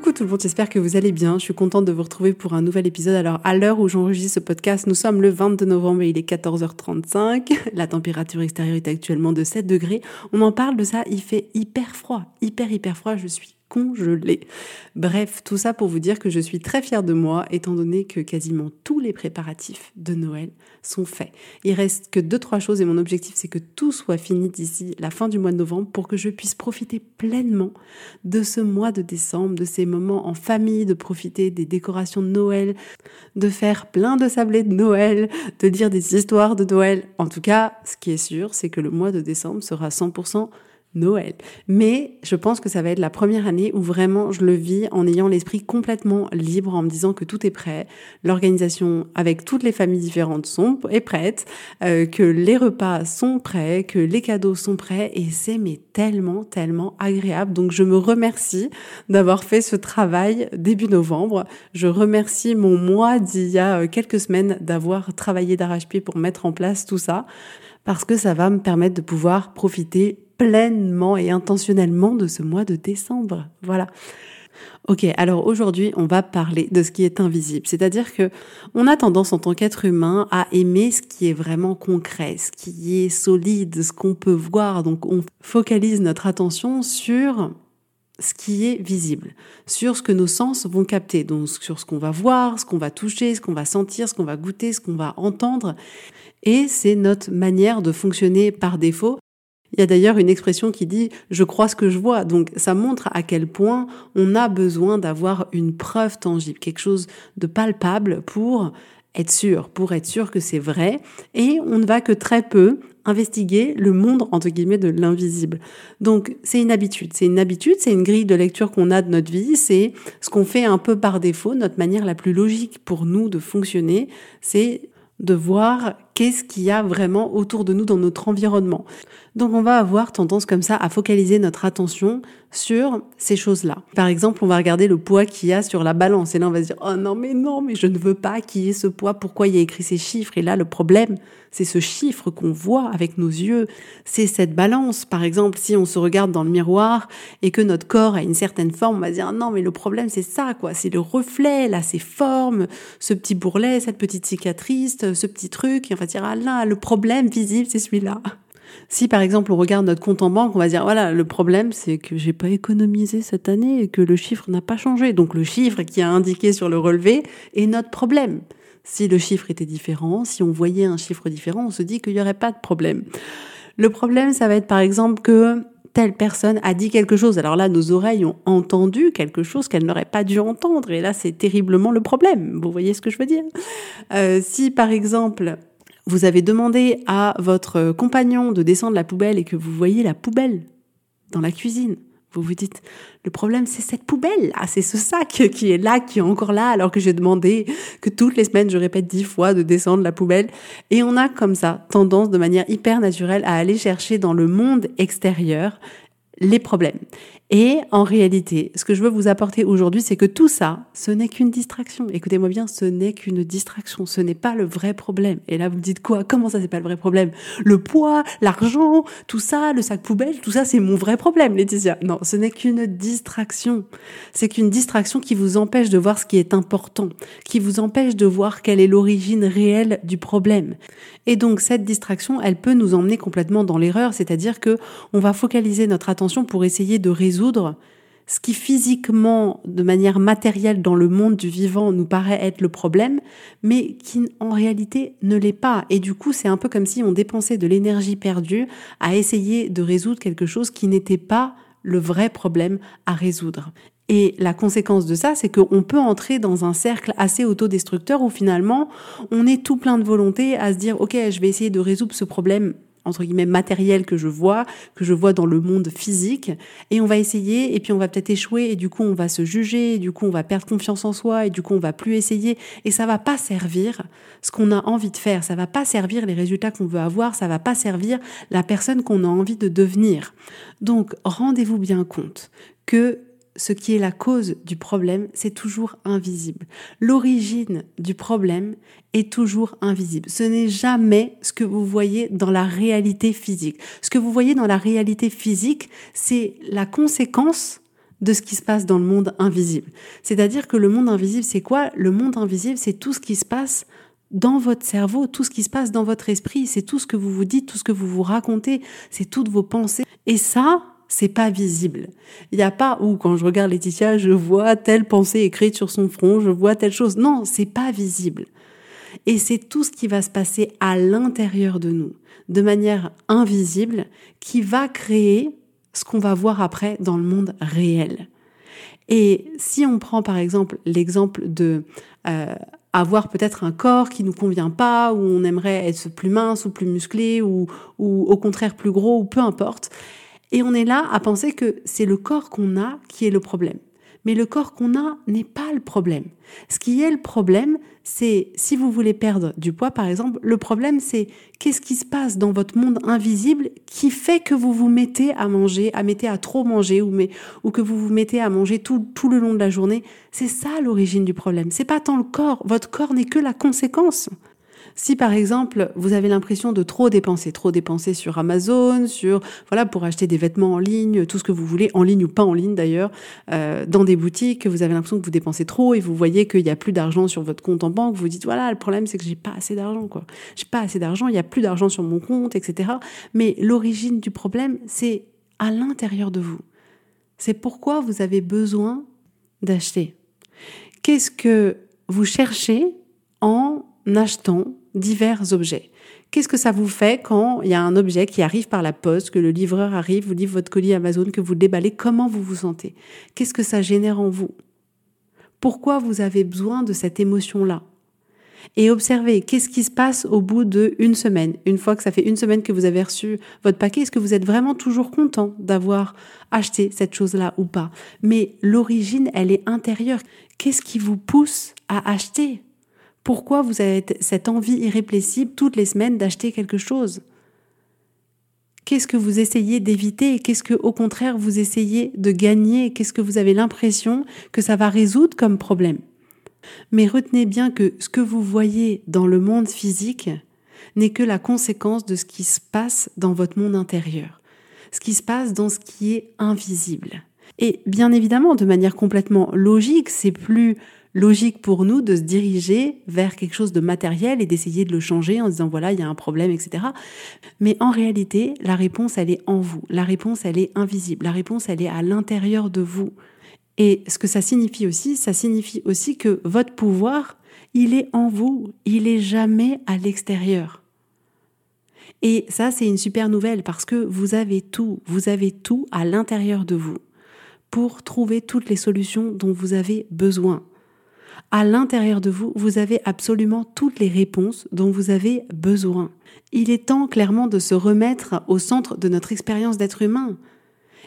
Coucou tout le monde, j'espère que vous allez bien. Je suis contente de vous retrouver pour un nouvel épisode. Alors, à l'heure où j'enregistre ce podcast, nous sommes le 22 novembre et il est 14h35. La température extérieure est actuellement de 7 degrés. On en parle de ça, il fait hyper froid, hyper hyper froid. Je suis congelé. Bref, tout ça pour vous dire que je suis très fière de moi, étant donné que quasiment tous les préparatifs de Noël sont faits. Il reste que deux, trois choses et mon objectif, c'est que tout soit fini d'ici la fin du mois de novembre pour que je puisse profiter pleinement de ce mois de décembre, de ces moments en famille, de profiter des décorations de Noël, de faire plein de sablés de Noël, de dire des histoires de Noël. En tout cas, ce qui est sûr, c'est que le mois de décembre sera 100% Noël. Mais je pense que ça va être la première année où vraiment je le vis en ayant l'esprit complètement libre, en me disant que tout est prêt, l'organisation avec toutes les familles différentes sont est prête, euh, que les repas sont prêts, que les cadeaux sont prêts, et c'est mais tellement tellement agréable. Donc je me remercie d'avoir fait ce travail début novembre. Je remercie mon moi d'il y a euh, quelques semaines d'avoir travaillé d'arrache-pied pour mettre en place tout ça, parce que ça va me permettre de pouvoir profiter pleinement et intentionnellement de ce mois de décembre. Voilà. Ok, alors aujourd'hui, on va parler de ce qui est invisible. C'est-à-dire que on a tendance en tant qu'être humain à aimer ce qui est vraiment concret, ce qui est solide, ce qu'on peut voir. Donc on focalise notre attention sur ce qui est visible, sur ce que nos sens vont capter, donc sur ce qu'on va voir, ce qu'on va toucher, ce qu'on va sentir, ce qu'on va goûter, ce qu'on va entendre. Et c'est notre manière de fonctionner par défaut il y a d'ailleurs une expression qui dit je crois ce que je vois. Donc ça montre à quel point on a besoin d'avoir une preuve tangible, quelque chose de palpable pour être sûr, pour être sûr que c'est vrai. Et on ne va que très peu investiguer le monde entre guillemets de l'invisible. Donc c'est une habitude, c'est une habitude, c'est une grille de lecture qu'on a de notre vie, c'est ce qu'on fait un peu par défaut, notre manière la plus logique pour nous de fonctionner, c'est de voir qu'est-ce qu'il y a vraiment autour de nous dans notre environnement. Donc on va avoir tendance comme ça à focaliser notre attention sur ces choses-là. Par exemple, on va regarder le poids qu'il y a sur la balance et là on va se dire "Oh non mais non, mais je ne veux pas qu'il y ait ce poids, pourquoi il y a écrit ces chiffres?" Et là le problème, c'est ce chiffre qu'on voit avec nos yeux, c'est cette balance. Par exemple, si on se regarde dans le miroir et que notre corps a une certaine forme, on va dire "Non, mais le problème c'est ça quoi, c'est le reflet, là ces formes, ce petit bourrelet, cette petite cicatrice, ce petit truc." Et on va dire "Ah là, le problème visible, c'est celui-là." Si par exemple on regarde notre compte en banque, on va dire voilà, le problème c'est que j'ai pas économisé cette année et que le chiffre n'a pas changé. Donc le chiffre qui a indiqué sur le relevé est notre problème. Si le chiffre était différent, si on voyait un chiffre différent, on se dit qu'il n'y aurait pas de problème. Le problème, ça va être par exemple que telle personne a dit quelque chose. Alors là, nos oreilles ont entendu quelque chose qu'elles n'auraient pas dû entendre. Et là, c'est terriblement le problème. Vous voyez ce que je veux dire? Euh, Si par exemple, vous avez demandé à votre compagnon de descendre la poubelle et que vous voyez la poubelle dans la cuisine. Vous vous dites, le problème c'est cette poubelle, ah, c'est ce sac qui est là, qui est encore là, alors que j'ai demandé que toutes les semaines je répète dix fois de descendre la poubelle. Et on a comme ça tendance de manière hyper naturelle à aller chercher dans le monde extérieur les problèmes. Et en réalité, ce que je veux vous apporter aujourd'hui, c'est que tout ça, ce n'est qu'une distraction. Écoutez-moi bien, ce n'est qu'une distraction. Ce n'est pas le vrai problème. Et là, vous me dites quoi? Comment ça, c'est pas le vrai problème? Le poids, l'argent, tout ça, le sac poubelle, tout ça, c'est mon vrai problème, Laetitia. Non, ce n'est qu'une distraction. C'est qu'une distraction qui vous empêche de voir ce qui est important, qui vous empêche de voir quelle est l'origine réelle du problème. Et donc, cette distraction, elle peut nous emmener complètement dans l'erreur, c'est-à-dire que on va focaliser notre attention pour essayer de résoudre ce qui physiquement, de manière matérielle dans le monde du vivant, nous paraît être le problème, mais qui en réalité ne l'est pas. Et du coup, c'est un peu comme si on dépensait de l'énergie perdue à essayer de résoudre quelque chose qui n'était pas le vrai problème à résoudre. Et la conséquence de ça, c'est qu'on peut entrer dans un cercle assez autodestructeur où finalement, on est tout plein de volonté à se dire, OK, je vais essayer de résoudre ce problème entre guillemets matériel que je vois, que je vois dans le monde physique, et on va essayer, et puis on va peut-être échouer, et du coup on va se juger, et du coup on va perdre confiance en soi, et du coup on va plus essayer, et ça va pas servir ce qu'on a envie de faire, ça va pas servir les résultats qu'on veut avoir, ça va pas servir la personne qu'on a envie de devenir. Donc rendez-vous bien compte que ce qui est la cause du problème, c'est toujours invisible. L'origine du problème est toujours invisible. Ce n'est jamais ce que vous voyez dans la réalité physique. Ce que vous voyez dans la réalité physique, c'est la conséquence de ce qui se passe dans le monde invisible. C'est-à-dire que le monde invisible, c'est quoi? Le monde invisible, c'est tout ce qui se passe dans votre cerveau, tout ce qui se passe dans votre esprit, c'est tout ce que vous vous dites, tout ce que vous vous racontez, c'est toutes vos pensées. Et ça, c'est pas visible. Il n'y a pas où quand je regarde Laetitia, je vois telle pensée écrite sur son front, je vois telle chose. Non, c'est pas visible. Et c'est tout ce qui va se passer à l'intérieur de nous, de manière invisible, qui va créer ce qu'on va voir après dans le monde réel. Et si on prend par exemple l'exemple de euh, avoir peut-être un corps qui nous convient pas, ou on aimerait être plus mince ou plus musclé, ou, ou au contraire plus gros, ou peu importe, et on est là à penser que c'est le corps qu'on a qui est le problème. Mais le corps qu'on a n'est pas le problème. Ce qui est le problème, c'est si vous voulez perdre du poids, par exemple, le problème c'est qu'est-ce qui se passe dans votre monde invisible qui fait que vous vous mettez à manger, à mettez à trop manger ou, mais, ou que vous vous mettez à manger tout, tout le long de la journée. C'est ça l'origine du problème. C'est pas tant le corps. Votre corps n'est que la conséquence. Si par exemple vous avez l'impression de trop dépenser, trop dépenser sur Amazon, sur voilà pour acheter des vêtements en ligne, tout ce que vous voulez, en ligne ou pas en ligne d'ailleurs, euh, dans des boutiques, vous avez l'impression que vous dépensez trop et vous voyez qu'il n'y a plus d'argent sur votre compte en banque, vous dites voilà le problème c'est que j'ai pas assez d'argent quoi, j'ai pas assez d'argent, il y a plus d'argent sur mon compte, etc. Mais l'origine du problème c'est à l'intérieur de vous. C'est pourquoi vous avez besoin d'acheter. Qu'est-ce que vous cherchez en achetant divers objets. Qu'est-ce que ça vous fait quand il y a un objet qui arrive par la poste, que le livreur arrive, vous livre votre colis Amazon, que vous déballez? Comment vous vous sentez? Qu'est-ce que ça génère en vous? Pourquoi vous avez besoin de cette émotion-là? Et observez qu'est-ce qui se passe au bout de une semaine? Une fois que ça fait une semaine que vous avez reçu votre paquet, est-ce que vous êtes vraiment toujours content d'avoir acheté cette chose-là ou pas? Mais l'origine, elle est intérieure. Qu'est-ce qui vous pousse à acheter? Pourquoi vous avez cette envie irrépressible toutes les semaines d'acheter quelque chose? Qu'est-ce que vous essayez d'éviter qu'est-ce que au contraire vous essayez de gagner? Qu'est-ce que vous avez l'impression que ça va résoudre comme problème? Mais retenez bien que ce que vous voyez dans le monde physique n'est que la conséquence de ce qui se passe dans votre monde intérieur, ce qui se passe dans ce qui est invisible. Et bien évidemment, de manière complètement logique, c'est plus logique pour nous de se diriger vers quelque chose de matériel et d'essayer de le changer en disant voilà, il y a un problème, etc. Mais en réalité, la réponse, elle est en vous. La réponse, elle est invisible. La réponse, elle est à l'intérieur de vous. Et ce que ça signifie aussi, ça signifie aussi que votre pouvoir, il est en vous. Il est jamais à l'extérieur. Et ça, c'est une super nouvelle parce que vous avez tout, vous avez tout à l'intérieur de vous pour trouver toutes les solutions dont vous avez besoin à l'intérieur de vous, vous avez absolument toutes les réponses dont vous avez besoin. Il est temps clairement de se remettre au centre de notre expérience d'être humain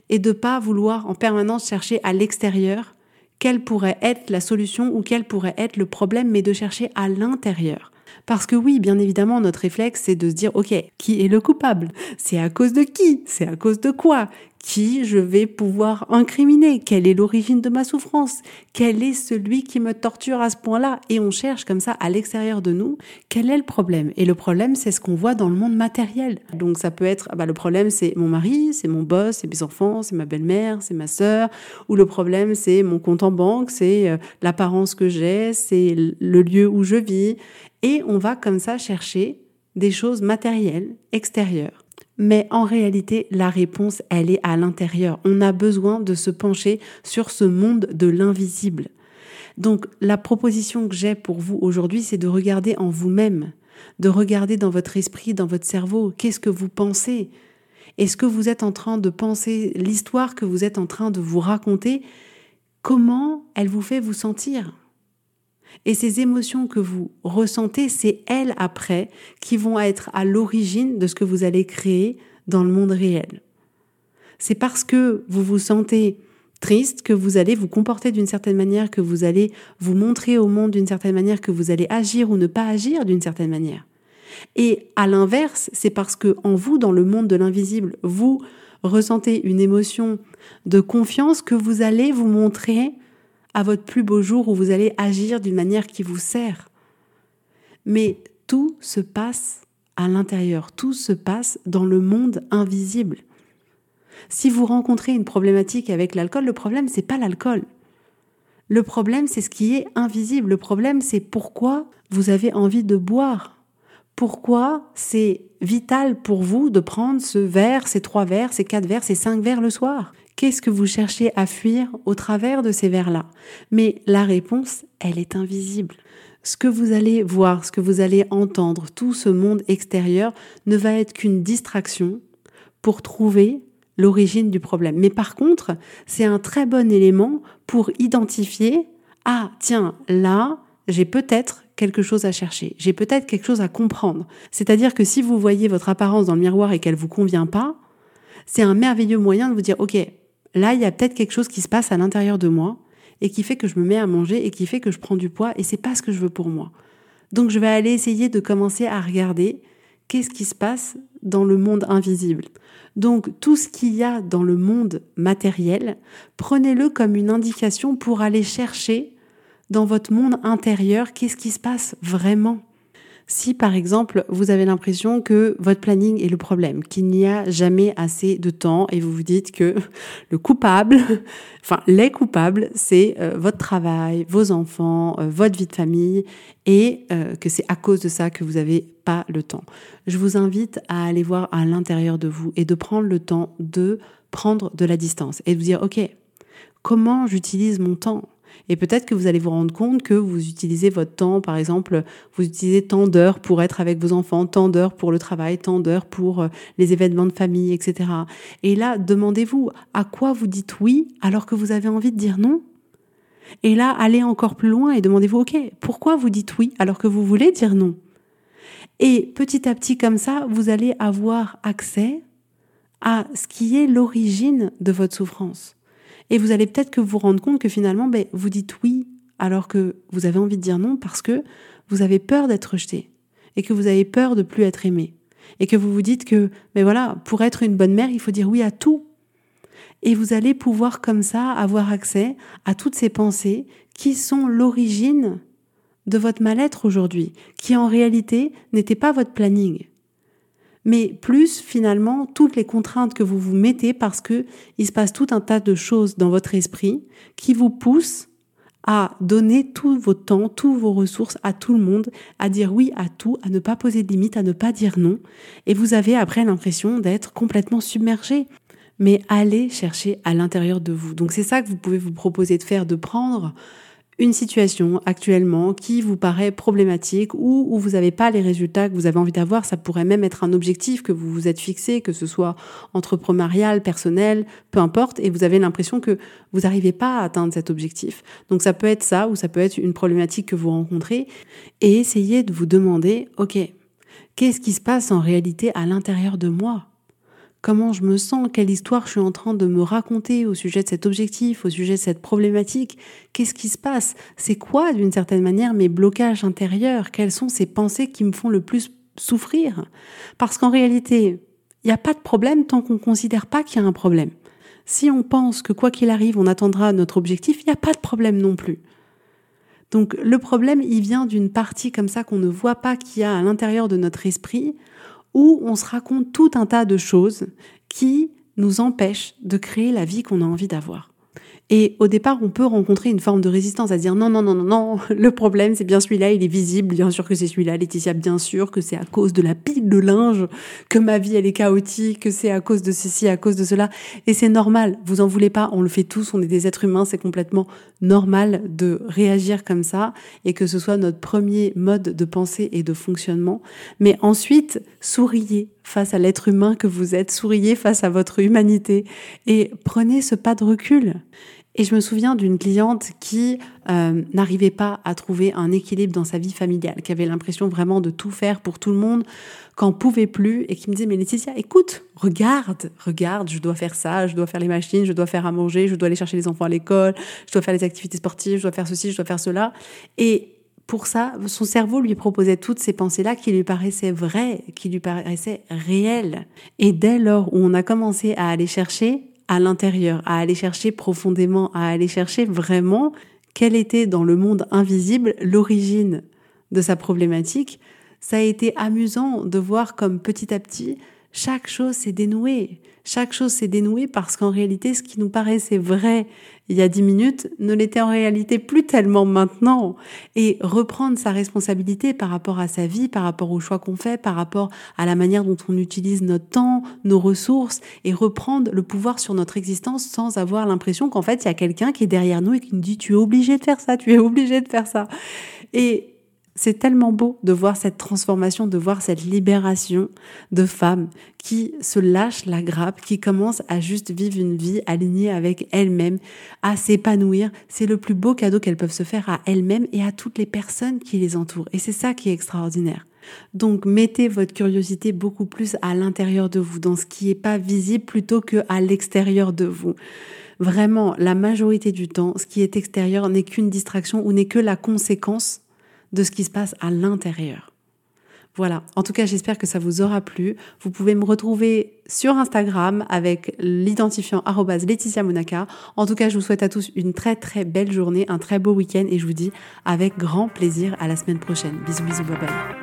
et de pas vouloir en permanence chercher à l'extérieur quelle pourrait être la solution ou quel pourrait être le problème, mais de chercher à l'intérieur. Parce que oui, bien évidemment, notre réflexe, c'est de se dire, OK, qui est le coupable? C'est à cause de qui? C'est à cause de quoi? Qui je vais pouvoir incriminer Quelle est l'origine de ma souffrance? Quel est celui qui me torture à ce point-là? Et on cherche comme ça à l'extérieur de nous, quel est le problème? Et le problème, c'est ce qu'on voit dans le monde matériel. Donc ça peut être, ah bah, le problème, c'est mon mari, c'est mon boss, c'est mes enfants, c'est ma belle-mère, c'est ma sœur, ou le problème, c'est mon compte en banque, c'est euh, l'apparence que j'ai, c'est le lieu où je vis. Et on va comme ça chercher des choses matérielles, extérieures. Mais en réalité, la réponse, elle est à l'intérieur. On a besoin de se pencher sur ce monde de l'invisible. Donc la proposition que j'ai pour vous aujourd'hui, c'est de regarder en vous-même, de regarder dans votre esprit, dans votre cerveau, qu'est-ce que vous pensez? Est-ce que vous êtes en train de penser l'histoire que vous êtes en train de vous raconter? Comment elle vous fait vous sentir? Et ces émotions que vous ressentez, c'est elles après qui vont être à l'origine de ce que vous allez créer dans le monde réel. C'est parce que vous vous sentez triste que vous allez vous comporter d'une certaine manière, que vous allez vous montrer au monde d'une certaine manière, que vous allez agir ou ne pas agir d'une certaine manière. Et à l'inverse, c'est parce que en vous, dans le monde de l'invisible, vous ressentez une émotion de confiance que vous allez vous montrer à votre plus beau jour où vous allez agir d'une manière qui vous sert. Mais tout se passe à l'intérieur, tout se passe dans le monde invisible. Si vous rencontrez une problématique avec l'alcool, le problème c'est pas l'alcool. Le problème c'est ce qui est invisible. Le problème c'est pourquoi vous avez envie de boire. Pourquoi c'est vital pour vous de prendre ce verre, ces trois verres, ces quatre verres, ces cinq verres le soir Qu'est-ce que vous cherchez à fuir au travers de ces vers-là? Mais la réponse, elle est invisible. Ce que vous allez voir, ce que vous allez entendre, tout ce monde extérieur ne va être qu'une distraction pour trouver l'origine du problème. Mais par contre, c'est un très bon élément pour identifier, ah tiens, là, j'ai peut-être quelque chose à chercher, j'ai peut-être quelque chose à comprendre. C'est-à-dire que si vous voyez votre apparence dans le miroir et qu'elle vous convient pas, c'est un merveilleux moyen de vous dire, OK, là, il y a peut-être quelque chose qui se passe à l'intérieur de moi et qui fait que je me mets à manger et qui fait que je prends du poids et c'est pas ce que je veux pour moi. Donc je vais aller essayer de commencer à regarder qu'est-ce qui se passe dans le monde invisible. Donc tout ce qu'il y a dans le monde matériel, prenez-le comme une indication pour aller chercher dans votre monde intérieur qu'est-ce qui se passe vraiment. Si par exemple vous avez l'impression que votre planning est le problème, qu'il n'y a jamais assez de temps et vous vous dites que le coupable, enfin les coupables, c'est euh, votre travail, vos enfants, euh, votre vie de famille et euh, que c'est à cause de ça que vous n'avez pas le temps. Je vous invite à aller voir à l'intérieur de vous et de prendre le temps de prendre de la distance et de vous dire ok, comment j'utilise mon temps? Et peut-être que vous allez vous rendre compte que vous utilisez votre temps, par exemple, vous utilisez tant d'heures pour être avec vos enfants, tant d'heures pour le travail, tant d'heures pour euh, les événements de famille, etc. Et là, demandez-vous à quoi vous dites oui alors que vous avez envie de dire non? Et là, allez encore plus loin et demandez-vous, OK, pourquoi vous dites oui alors que vous voulez dire non? Et petit à petit, comme ça, vous allez avoir accès à ce qui est l'origine de votre souffrance. Et vous allez peut-être que vous rendre compte que finalement, ben, vous dites oui alors que vous avez envie de dire non parce que vous avez peur d'être rejeté et que vous avez peur de plus être aimé et que vous vous dites que, mais ben voilà, pour être une bonne mère, il faut dire oui à tout. Et vous allez pouvoir comme ça avoir accès à toutes ces pensées qui sont l'origine de votre mal-être aujourd'hui, qui en réalité n'était pas votre planning mais plus finalement toutes les contraintes que vous vous mettez parce que il se passe tout un tas de choses dans votre esprit qui vous poussent à donner tout votre temps, toutes vos ressources à tout le monde, à dire oui à tout, à ne pas poser de limites, à ne pas dire non. Et vous avez après l'impression d'être complètement submergé. Mais allez chercher à l'intérieur de vous. Donc c'est ça que vous pouvez vous proposer de faire, de prendre une situation actuellement qui vous paraît problématique ou où vous n'avez pas les résultats que vous avez envie d'avoir, ça pourrait même être un objectif que vous vous êtes fixé, que ce soit entrepreneurial, personnel, peu importe, et vous avez l'impression que vous n'arrivez pas à atteindre cet objectif. Donc ça peut être ça ou ça peut être une problématique que vous rencontrez et essayez de vous demander, OK, qu'est-ce qui se passe en réalité à l'intérieur de moi? Comment je me sens, quelle histoire je suis en train de me raconter au sujet de cet objectif, au sujet de cette problématique, qu'est-ce qui se passe, c'est quoi d'une certaine manière mes blocages intérieurs, quelles sont ces pensées qui me font le plus souffrir? Parce qu'en réalité, il n'y a pas de problème tant qu'on ne considère pas qu'il y a un problème. Si on pense que quoi qu'il arrive, on attendra notre objectif, il n'y a pas de problème non plus. Donc le problème, il vient d'une partie comme ça qu'on ne voit pas qu'il y a à l'intérieur de notre esprit, où on se raconte tout un tas de choses qui nous empêchent de créer la vie qu'on a envie d'avoir. Et au départ, on peut rencontrer une forme de résistance à dire non, non, non, non, non, le problème c'est bien celui-là, il est visible, bien sûr que c'est celui-là, Laetitia, bien sûr que c'est à cause de la pile de linge que ma vie elle est chaotique, que c'est à cause de ceci, à cause de cela. Et c'est normal, vous en voulez pas, on le fait tous, on est des êtres humains, c'est complètement normal de réagir comme ça et que ce soit notre premier mode de pensée et de fonctionnement. Mais ensuite, souriez face à l'être humain que vous êtes, souriez face à votre humanité et prenez ce pas de recul. Et je me souviens d'une cliente qui euh, n'arrivait pas à trouver un équilibre dans sa vie familiale, qui avait l'impression vraiment de tout faire pour tout le monde, qu'en pouvait plus, et qui me disait, mais Laetitia, écoute, regarde, regarde, je dois faire ça, je dois faire les machines, je dois faire à manger, je dois aller chercher les enfants à l'école, je dois faire les activités sportives, je dois faire ceci, je dois faire cela. Et pour ça, son cerveau lui proposait toutes ces pensées-là qui lui paraissaient vraies, qui lui paraissaient réelles. Et dès lors où on a commencé à aller chercher à l'intérieur, à aller chercher profondément, à aller chercher vraiment quelle était dans le monde invisible l'origine de sa problématique, ça a été amusant de voir comme petit à petit chaque chose s'est dénouée. Chaque chose s'est dénouée parce qu'en réalité, ce qui nous paraissait vrai il y a dix minutes ne l'était en réalité plus tellement maintenant. Et reprendre sa responsabilité par rapport à sa vie, par rapport aux choix qu'on fait, par rapport à la manière dont on utilise notre temps, nos ressources, et reprendre le pouvoir sur notre existence sans avoir l'impression qu'en fait, il y a quelqu'un qui est derrière nous et qui nous dit tu es obligé de faire ça, tu es obligé de faire ça. Et c'est tellement beau de voir cette transformation, de voir cette libération de femmes qui se lâchent la grappe, qui commencent à juste vivre une vie alignée avec elles-mêmes, à s'épanouir. C'est le plus beau cadeau qu'elles peuvent se faire à elles-mêmes et à toutes les personnes qui les entourent. Et c'est ça qui est extraordinaire. Donc mettez votre curiosité beaucoup plus à l'intérieur de vous, dans ce qui n'est pas visible plutôt que à l'extérieur de vous. Vraiment, la majorité du temps, ce qui est extérieur n'est qu'une distraction ou n'est que la conséquence de ce qui se passe à l'intérieur. Voilà, en tout cas j'espère que ça vous aura plu. Vous pouvez me retrouver sur Instagram avec l'identifiant Laetitia Monaca. En tout cas je vous souhaite à tous une très très belle journée, un très beau week-end et je vous dis avec grand plaisir à la semaine prochaine. Bisous bisous, bye bye.